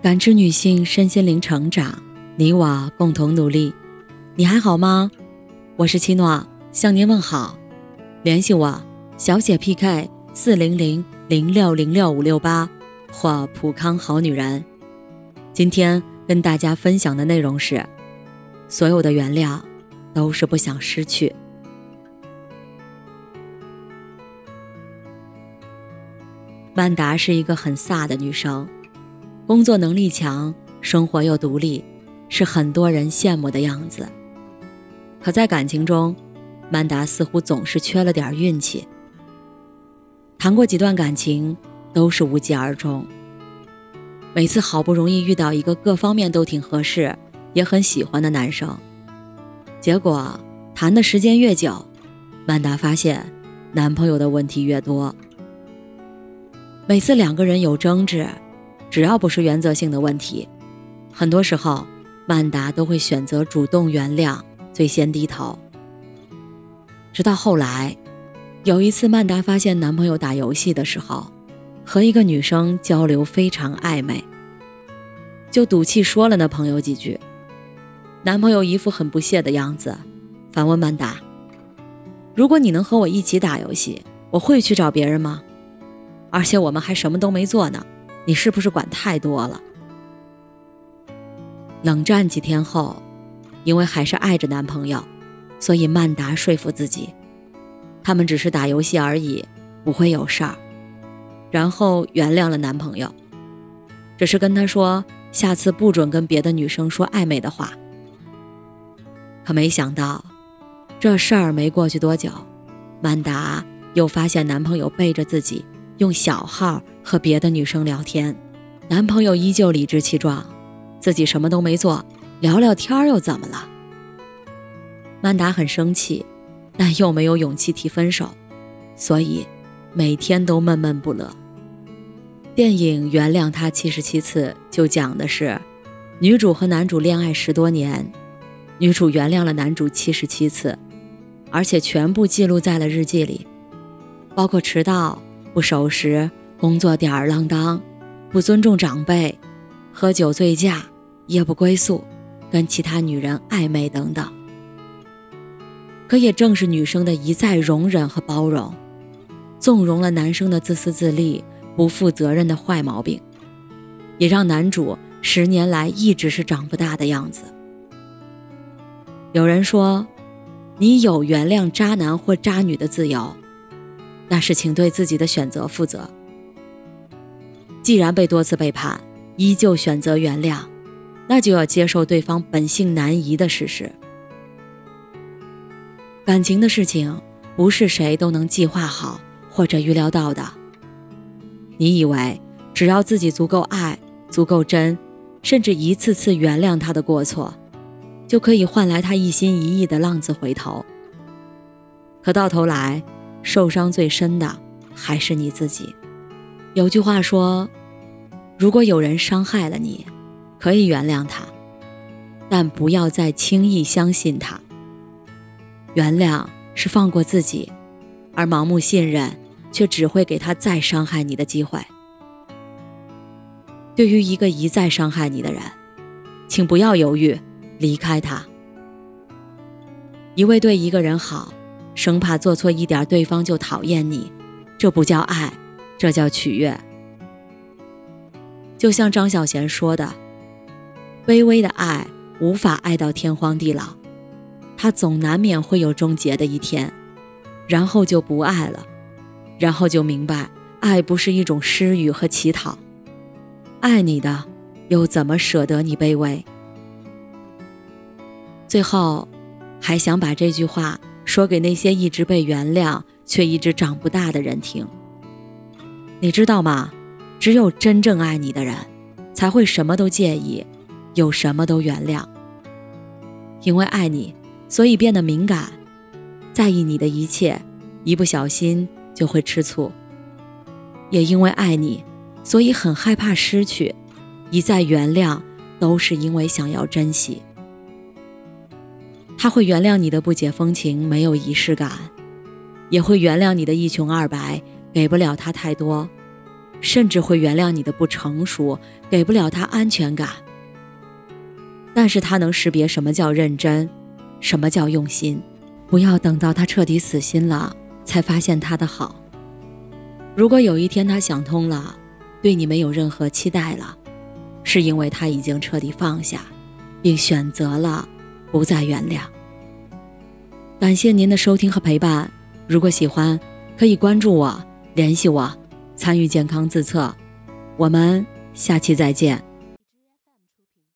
感知女性身心灵成长，你我共同努力。你还好吗？我是七诺，向您问好。联系我，小写 PK 四零零零六零六五六八或普康好女人。今天跟大家分享的内容是：所有的原谅都是不想失去。曼达是一个很飒的女生。工作能力强，生活又独立，是很多人羡慕的样子。可在感情中，曼达似乎总是缺了点运气。谈过几段感情，都是无疾而终。每次好不容易遇到一个各方面都挺合适，也很喜欢的男生，结果谈的时间越久，曼达发现男朋友的问题越多。每次两个人有争执。只要不是原则性的问题，很多时候曼达都会选择主动原谅，最先低头。直到后来，有一次曼达发现男朋友打游戏的时候，和一个女生交流非常暧昧，就赌气说了那朋友几句。男朋友一副很不屑的样子，反问曼达：“如果你能和我一起打游戏，我会去找别人吗？而且我们还什么都没做呢。”你是不是管太多了？冷战几天后，因为还是爱着男朋友，所以曼达说服自己，他们只是打游戏而已，不会有事儿。然后原谅了男朋友，只是跟他说下次不准跟别的女生说暧昧的话。可没想到，这事儿没过去多久，曼达又发现男朋友背着自己。用小号和别的女生聊天，男朋友依旧理直气壮，自己什么都没做，聊聊天又怎么了？曼达很生气，但又没有勇气提分手，所以每天都闷闷不乐。电影《原谅他七十七次》就讲的是，女主和男主恋爱十多年，女主原谅了男主七十七次，而且全部记录在了日记里，包括迟到。不守时，工作吊儿郎当，不尊重长辈，喝酒醉驾，夜不归宿，跟其他女人暧昧等等。可也正是女生的一再容忍和包容，纵容了男生的自私自利、不负责任的坏毛病，也让男主十年来一直是长不大的样子。有人说，你有原谅渣男或渣女的自由。那是，请对自己的选择负责。既然被多次背叛，依旧选择原谅，那就要接受对方本性难移的事实。感情的事情，不是谁都能计划好或者预料到的。你以为只要自己足够爱、足够真，甚至一次次原谅他的过错，就可以换来他一心一意的浪子回头？可到头来，受伤最深的还是你自己。有句话说：“如果有人伤害了你，可以原谅他，但不要再轻易相信他。原谅是放过自己，而盲目信任却只会给他再伤害你的机会。对于一个一再伤害你的人，请不要犹豫，离开他。一味对一个人好。”生怕做错一点，对方就讨厌你，这不叫爱，这叫取悦。就像张小娴说的：“卑微的爱无法爱到天荒地老，它总难免会有终结的一天，然后就不爱了，然后就明白，爱不是一种施予和乞讨，爱你的又怎么舍得你卑微？”最后，还想把这句话。说给那些一直被原谅却一直长不大的人听。你知道吗？只有真正爱你的人，才会什么都介意，有什么都原谅。因为爱你，所以变得敏感，在意你的一切，一不小心就会吃醋。也因为爱你，所以很害怕失去，一再原谅，都是因为想要珍惜。他会原谅你的不解风情，没有仪式感，也会原谅你的一穷二白，给不了他太多。甚至会原谅你的不成熟，给不了他安全感。但是他能识别什么叫认真，什么叫用心。不要等到他彻底死心了，才发现他的好。如果有一天他想通了，对你没有任何期待了，是因为他已经彻底放下，并选择了不再原谅。感谢您的收听和陪伴。如果喜欢，可以关注我，联系我，参与健康自测。我们下期再见。